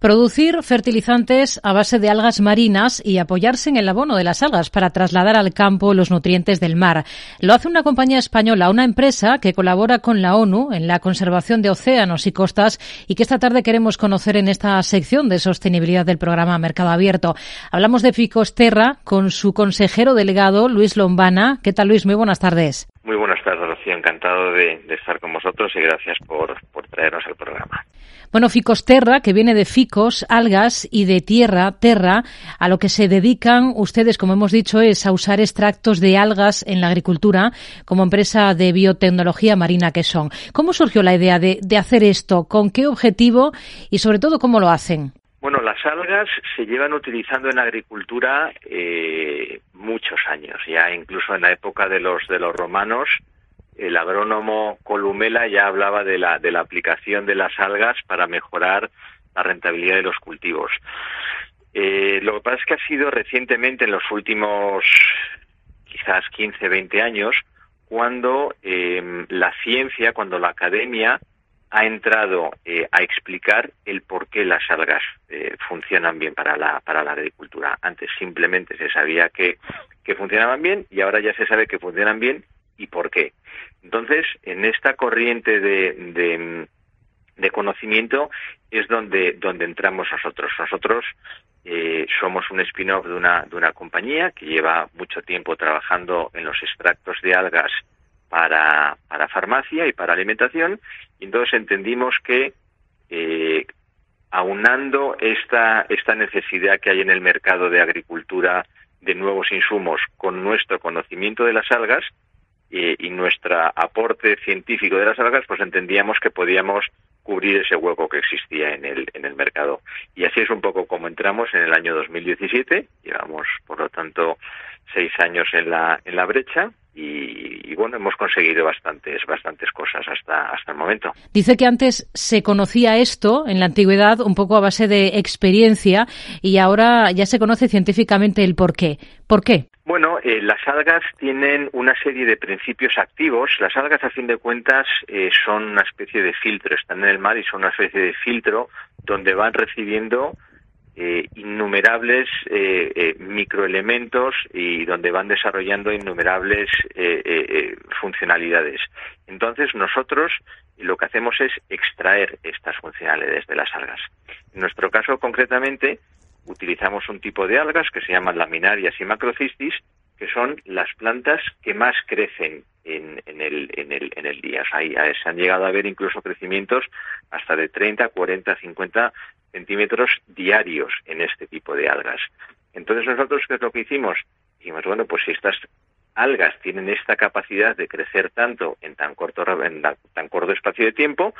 Producir fertilizantes a base de algas marinas y apoyarse en el abono de las algas para trasladar al campo los nutrientes del mar. Lo hace una compañía española, una empresa que colabora con la ONU en la conservación de océanos y costas y que esta tarde queremos conocer en esta sección de sostenibilidad del programa Mercado Abierto. Hablamos de Ficosterra con su consejero delegado, Luis Lombana. ¿Qué tal, Luis? Muy buenas tardes. Muy buenas tardes, Rocío. Encantado de, estar con vosotros y gracias por, por traernos al programa. Bueno, Ficosterra, que viene de ficos, algas y de tierra, terra, a lo que se dedican ustedes, como hemos dicho, es a usar extractos de algas en la agricultura como empresa de biotecnología marina que son. ¿Cómo surgió la idea de, hacer esto? ¿Con qué objetivo? Y sobre todo, ¿cómo lo hacen? Bueno, las algas se llevan utilizando en la agricultura eh, muchos años, ya incluso en la época de los de los romanos el agrónomo Columela ya hablaba de la, de la aplicación de las algas para mejorar la rentabilidad de los cultivos. Eh, lo que pasa es que ha sido recientemente, en los últimos quizás 15, 20 años, cuando eh, la ciencia, cuando la academia ha entrado eh, a explicar el por qué las algas funcionan bien para la, para la agricultura. Antes simplemente se sabía que funcionaban bien y ahora ya se sabe que funcionan bien y por qué. Entonces, en esta corriente de, conocimiento es donde, donde entramos nosotros. Nosotros eh, somos un spin-off de una, de una compañía que lleva mucho tiempo trabajando en los extractos de algas para, para farmacia y para alimentación, y entonces entendimos que eh, aunando esta, esta necesidad que hay en el mercado de agricultura de nuevos insumos con nuestro conocimiento de las algas, y, nuestro aporte científico de las algas, pues entendíamos que podíamos cubrir ese hueco que existía en el, en el mercado. Y así es un poco como entramos en el año 2017. Llevamos, por lo tanto, seis años en la, en la brecha y, bueno, hemos conseguido bastantes, bastantes cosas hasta, hasta el momento. Dice que antes se conocía esto en la antigüedad un poco a base de experiencia y ahora ya se conoce científicamente el por qué. ¿Por qué? Bueno, eh, las algas tienen una serie de principios activos. Las algas, a fin de cuentas, eh, son una especie de filtro. Están en el mar y son una especie de filtro donde van recibiendo eh, innumerables microelementos y donde van desarrollando innumerables funcionalidades. Entonces, nosotros lo que hacemos es extraer estas funcionalidades de las algas. En nuestro caso, concretamente, utilizamos un tipo de algas que se llaman laminarias y macrocistis, que son las plantas que más crecen en, el, en, el, en el día. Se han llegado a ver incluso crecimientos hasta de 30, 40, 50 centímetros diarios en este tipo de algas. Entonces nosotros, ¿qué es lo que hicimos? Dijimos, bueno, pues si estas algas tienen esta capacidad de crecer tanto en tan corto, en tan corto espacio de tiempo,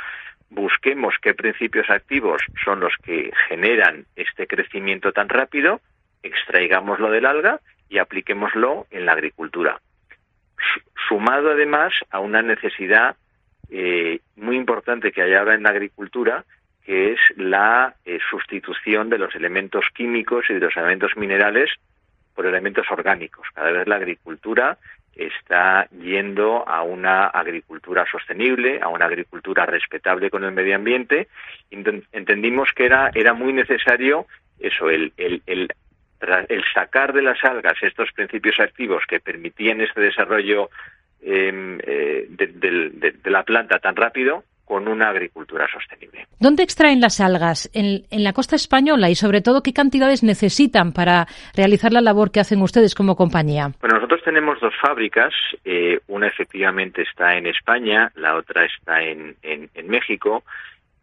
busquemos qué principios activos son los que generan este crecimiento tan rápido, extraigámoslo del alga y apliquémoslo en la agricultura. Sumado además a una necesidad eh, muy importante que hay ahora en la agricultura, que es la eh, sustitución de los elementos químicos y de los elementos minerales por elementos orgánicos. Cada vez la agricultura está yendo a una agricultura sostenible, a una agricultura respetable con el medio ambiente. Entendimos que era, era muy necesario eso, el, el, el, el sacar de las algas estos principios activos que permitían este desarrollo em, eh, de, la planta tan rápido con una agricultura sostenible. ¿Dónde extraen las algas? ¿En, la costa española y sobre todo qué cantidades necesitan para realizar la labor que hacen ustedes como compañía? Bueno, nosotros tenemos dos fábricas. Eh, una efectivamente está en España, la otra está en, en, México.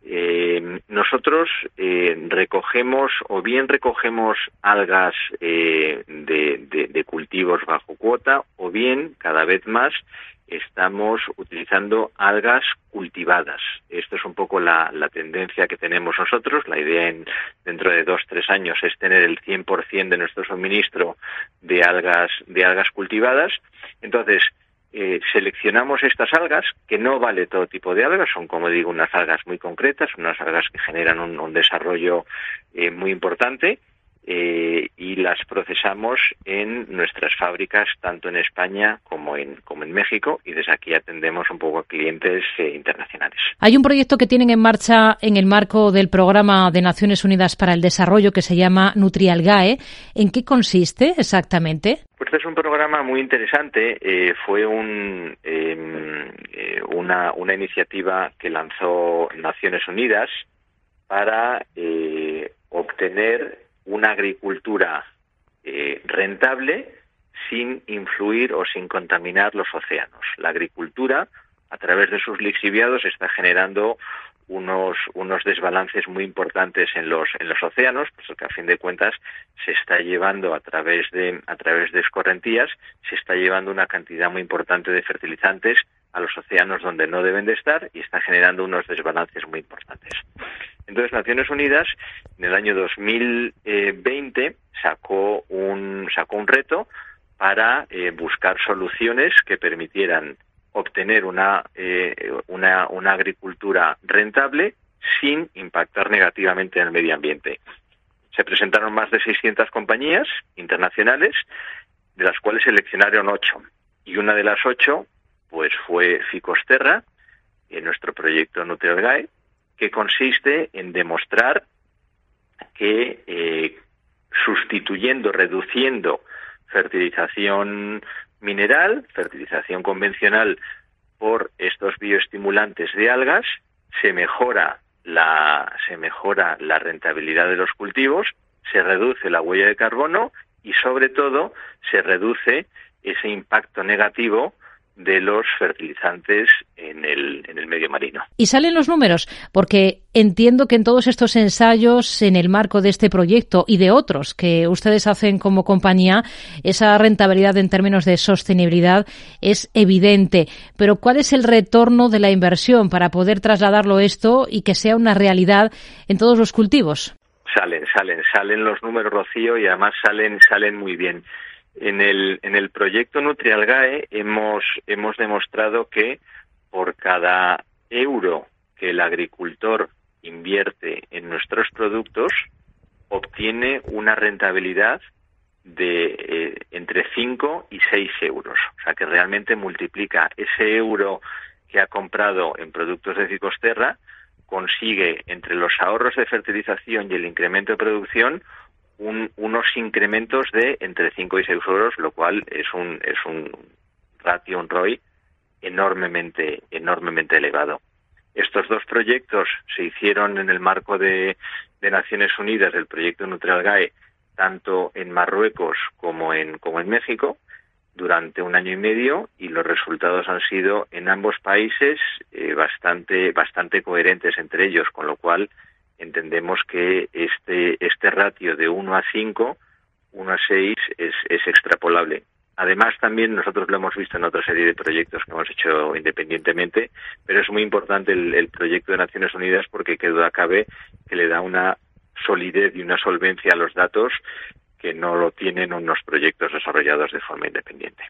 Eh, nosotros eh, recogemos o bien recogemos algas de, de, cultivos bajo cuota o bien cada vez más estamos utilizando algas cultivadas. Esto es un poco la, tendencia que tenemos nosotros. La idea en, dentro de dos, tres años es tener el 100% de nuestro suministro de algas, de algas cultivadas. Entonces, eh, seleccionamos estas algas, que no vale todo tipo de algas, son, como digo, unas algas muy concretas, unas algas que generan un, desarrollo eh, muy importante, eh, y las procesamos en nuestras fábricas tanto en España como en como en México y desde aquí atendemos un poco a clientes eh, internacionales. Hay un proyecto que tienen en marcha en el marco del programa de Naciones Unidas para el Desarrollo que se llama Nutrialgae. ¿En qué consiste exactamente? Pues este es un programa muy interesante. Eh, fue un, em, una, una iniciativa que lanzó Naciones Unidas para obtener una agricultura eh, rentable sin influir o sin contaminar los océanos. La agricultura, a través de sus lixiviados, está generando unos, desbalances muy importantes en los, en los océanos, pues que a fin de cuentas se está llevando a través de, a través de escorrentías, se está llevando una cantidad muy importante de fertilizantes a los océanos donde no deben de estar y está generando unos desbalances muy importantes. Entonces, Naciones Unidas en el año 2020 sacó un, sacó un reto para eh, buscar soluciones que permitieran obtener una, eh, una, una agricultura rentable sin impactar negativamente en el medio ambiente. Se presentaron más de 600 compañías internacionales, de las cuales seleccionaron ocho. Y una de las ocho, pues fue Ficosterra, en nuestro proyecto Nutrialgae, que consiste en demostrar que eh, sustituyendo, reduciendo fertilización mineral, fertilización convencional por estos bioestimulantes de algas, se mejora la, se mejora la rentabilidad de los cultivos, se reduce la huella de carbono y sobre todo se reduce ese impacto negativo de los fertilizantes en el, en el medio marino. Y salen los números, porque entiendo que en todos estos ensayos, en el marco de este proyecto y de otros que ustedes hacen como compañía, esa rentabilidad en términos de sostenibilidad es evidente. Pero ¿cuál es el retorno de la inversión para poder trasladarlo esto y que sea una realidad en todos los cultivos? Salen, salen, salen los números, Rocío, y además salen, salen muy bien. En el, en el proyecto Nutrialgae hemos, hemos demostrado que por cada euro que el agricultor invierte en nuestros productos, obtiene una rentabilidad de eh, entre 5 y 6 euros. O sea que realmente multiplica ese euro que ha comprado en productos de Cicosterra, consigue entre los ahorros de fertilización y el incremento de producción unos incrementos de entre 5 y 6 euros, lo cual es un, es un ratio, un ROI enormemente, enormemente elevado. Estos dos proyectos se hicieron en el marco de, de Naciones Unidas del proyecto Nutrialgae, tanto en Marruecos como en, como en México, durante un año y medio y los resultados han sido en ambos países eh, bastante, bastante coherentes entre ellos, con lo cual entendemos que este, este ratio de 1 a 5, 1 a 6 es, es extrapolable. Además, también nosotros lo hemos visto en otra serie de proyectos que hemos hecho independientemente, pero es muy importante el, proyecto de Naciones Unidas porque, que duda cabe, que le da una solidez y una solvencia a los datos que no lo tienen unos proyectos desarrollados de forma independiente.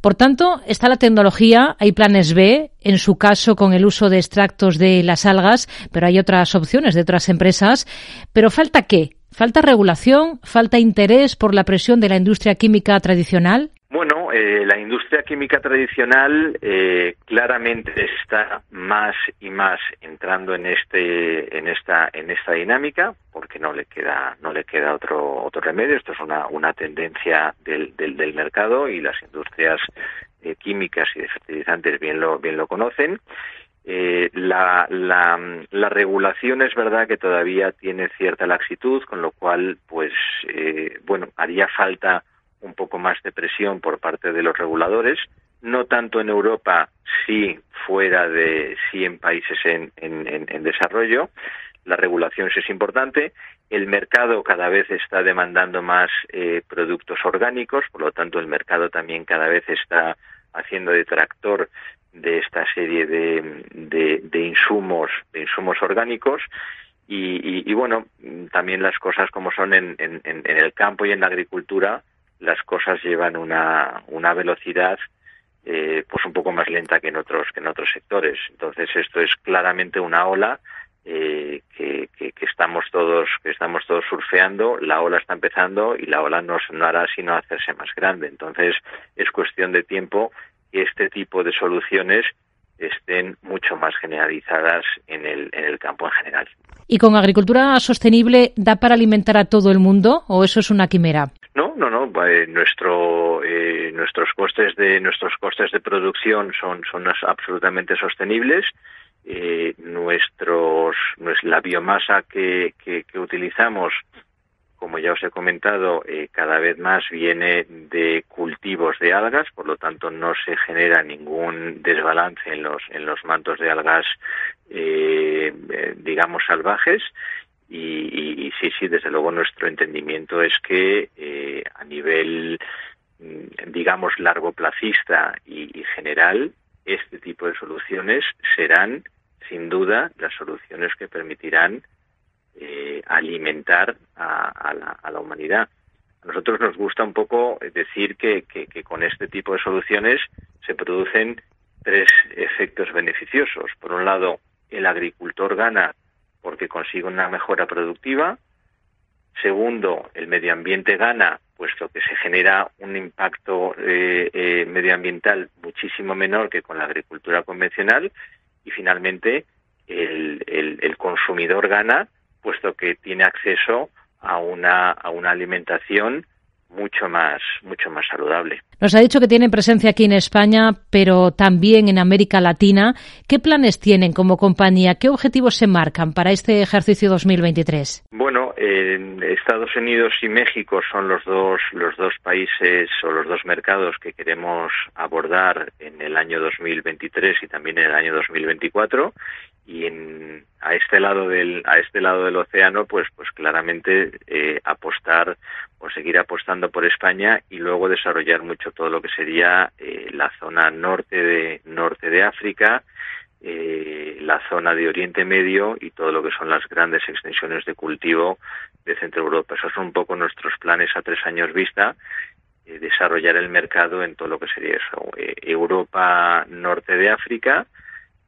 Por tanto, está la tecnología, hay planes B, en su caso con el uso de extractos de las algas, pero hay otras opciones de otras empresas. Pero falta qué? ¿Falta regulación? ¿Falta interés por la presión de la industria química tradicional? Eh, la industria química tradicional eh, claramente está más y más entrando en este, en esta, en esta dinámica, porque no le queda, no le queda otro, otro remedio. Esto es una, una tendencia del, del, del mercado y las industrias eh, químicas y de fertilizantes bien lo, bien lo conocen. Eh, la, la, la, regulación es verdad que todavía tiene cierta laxitud, con lo cual, pues, bueno, haría falta un poco más de presión por parte de los reguladores, no tanto en Europa, sí fuera de, sí en países en, en, desarrollo. La regulación es importante. El mercado cada vez está demandando más eh, productos orgánicos, por lo tanto el mercado también cada vez está haciendo de tractor de esta serie de, de, insumos, de insumos orgánicos. Y, y, bueno, también las cosas como son en, en, en, el campo y en la agricultura, las cosas llevan una, una velocidad eh, pues un poco más lenta que en otros que en otros sectores. Entonces esto es claramente una ola eh, que, estamos todos que estamos todos surfeando, la ola está empezando y la ola no, no hará sino hacerse más grande. Entonces es cuestión de tiempo que este tipo de soluciones estén mucho más generalizadas en el, en el campo en general. ¿Y con agricultura sostenible da para alimentar a todo el mundo o eso es una quimera? No, no, no. nuestro, eh, nuestros costes de nuestros costes de producción son absolutamente sostenibles eh, nuestros, la biomasa que, utilizamos, como ya os he comentado, eh, cada vez más viene de cultivos de algas, por lo tanto no se genera ningún desbalance en los, en los mantos de algas, eh, eh, digamos, salvajes. Y, sí, sí, desde luego nuestro entendimiento es que a nivel, mm, digamos, largo placista y general, este tipo de soluciones serán sin duda las soluciones que permitirán eh, alimentar a, la, humanidad. A nosotros nos gusta un poco decir que, con este tipo de soluciones se producen tres efectos beneficiosos. Por un lado, el agricultor gana porque consigue una mejora productiva. Segundo, el medio ambiente gana puesto que se genera un impacto eh, eh, medioambiental muchísimo menor que con la agricultura convencional y finalmente el, el, consumidor gana puesto que tiene acceso a una, a una alimentación mucho más mucho más saludable. Nos ha dicho que tienen presencia aquí en España, pero también en América Latina. ¿Qué planes tienen como compañía? ¿Qué objetivos se marcan para este ejercicio 2023? Bueno, Estados Unidos y México son los dos los dos países o los dos mercados que queremos abordar en el año 2023 y también en el año 2024 y en, a este lado del a este lado del océano pues pues claramente eh, apostar o seguir apostando por España y luego desarrollar mucho todo lo que sería eh, la zona norte de norte de África eh, la zona de Oriente Medio y todo lo que son las grandes extensiones de cultivo de Centro Europa. Esos son un poco nuestros planes a tres años vista desarrollar el mercado en todo lo que sería eso Europa norte de África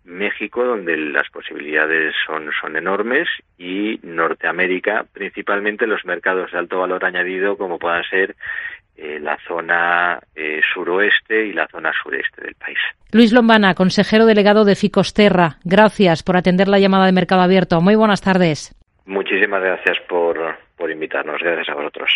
México, donde las posibilidades son, son enormes, y Norteamérica, principalmente los mercados de alto valor añadido, como puedan ser eh, la zona eh, suroeste y la zona sureste del país. Luis Lombana, consejero delegado de Ficosterra, gracias por atender la llamada de Mercado Abierto. Muy buenas tardes. Muchísimas gracias por, por invitarnos. Gracias a vosotros.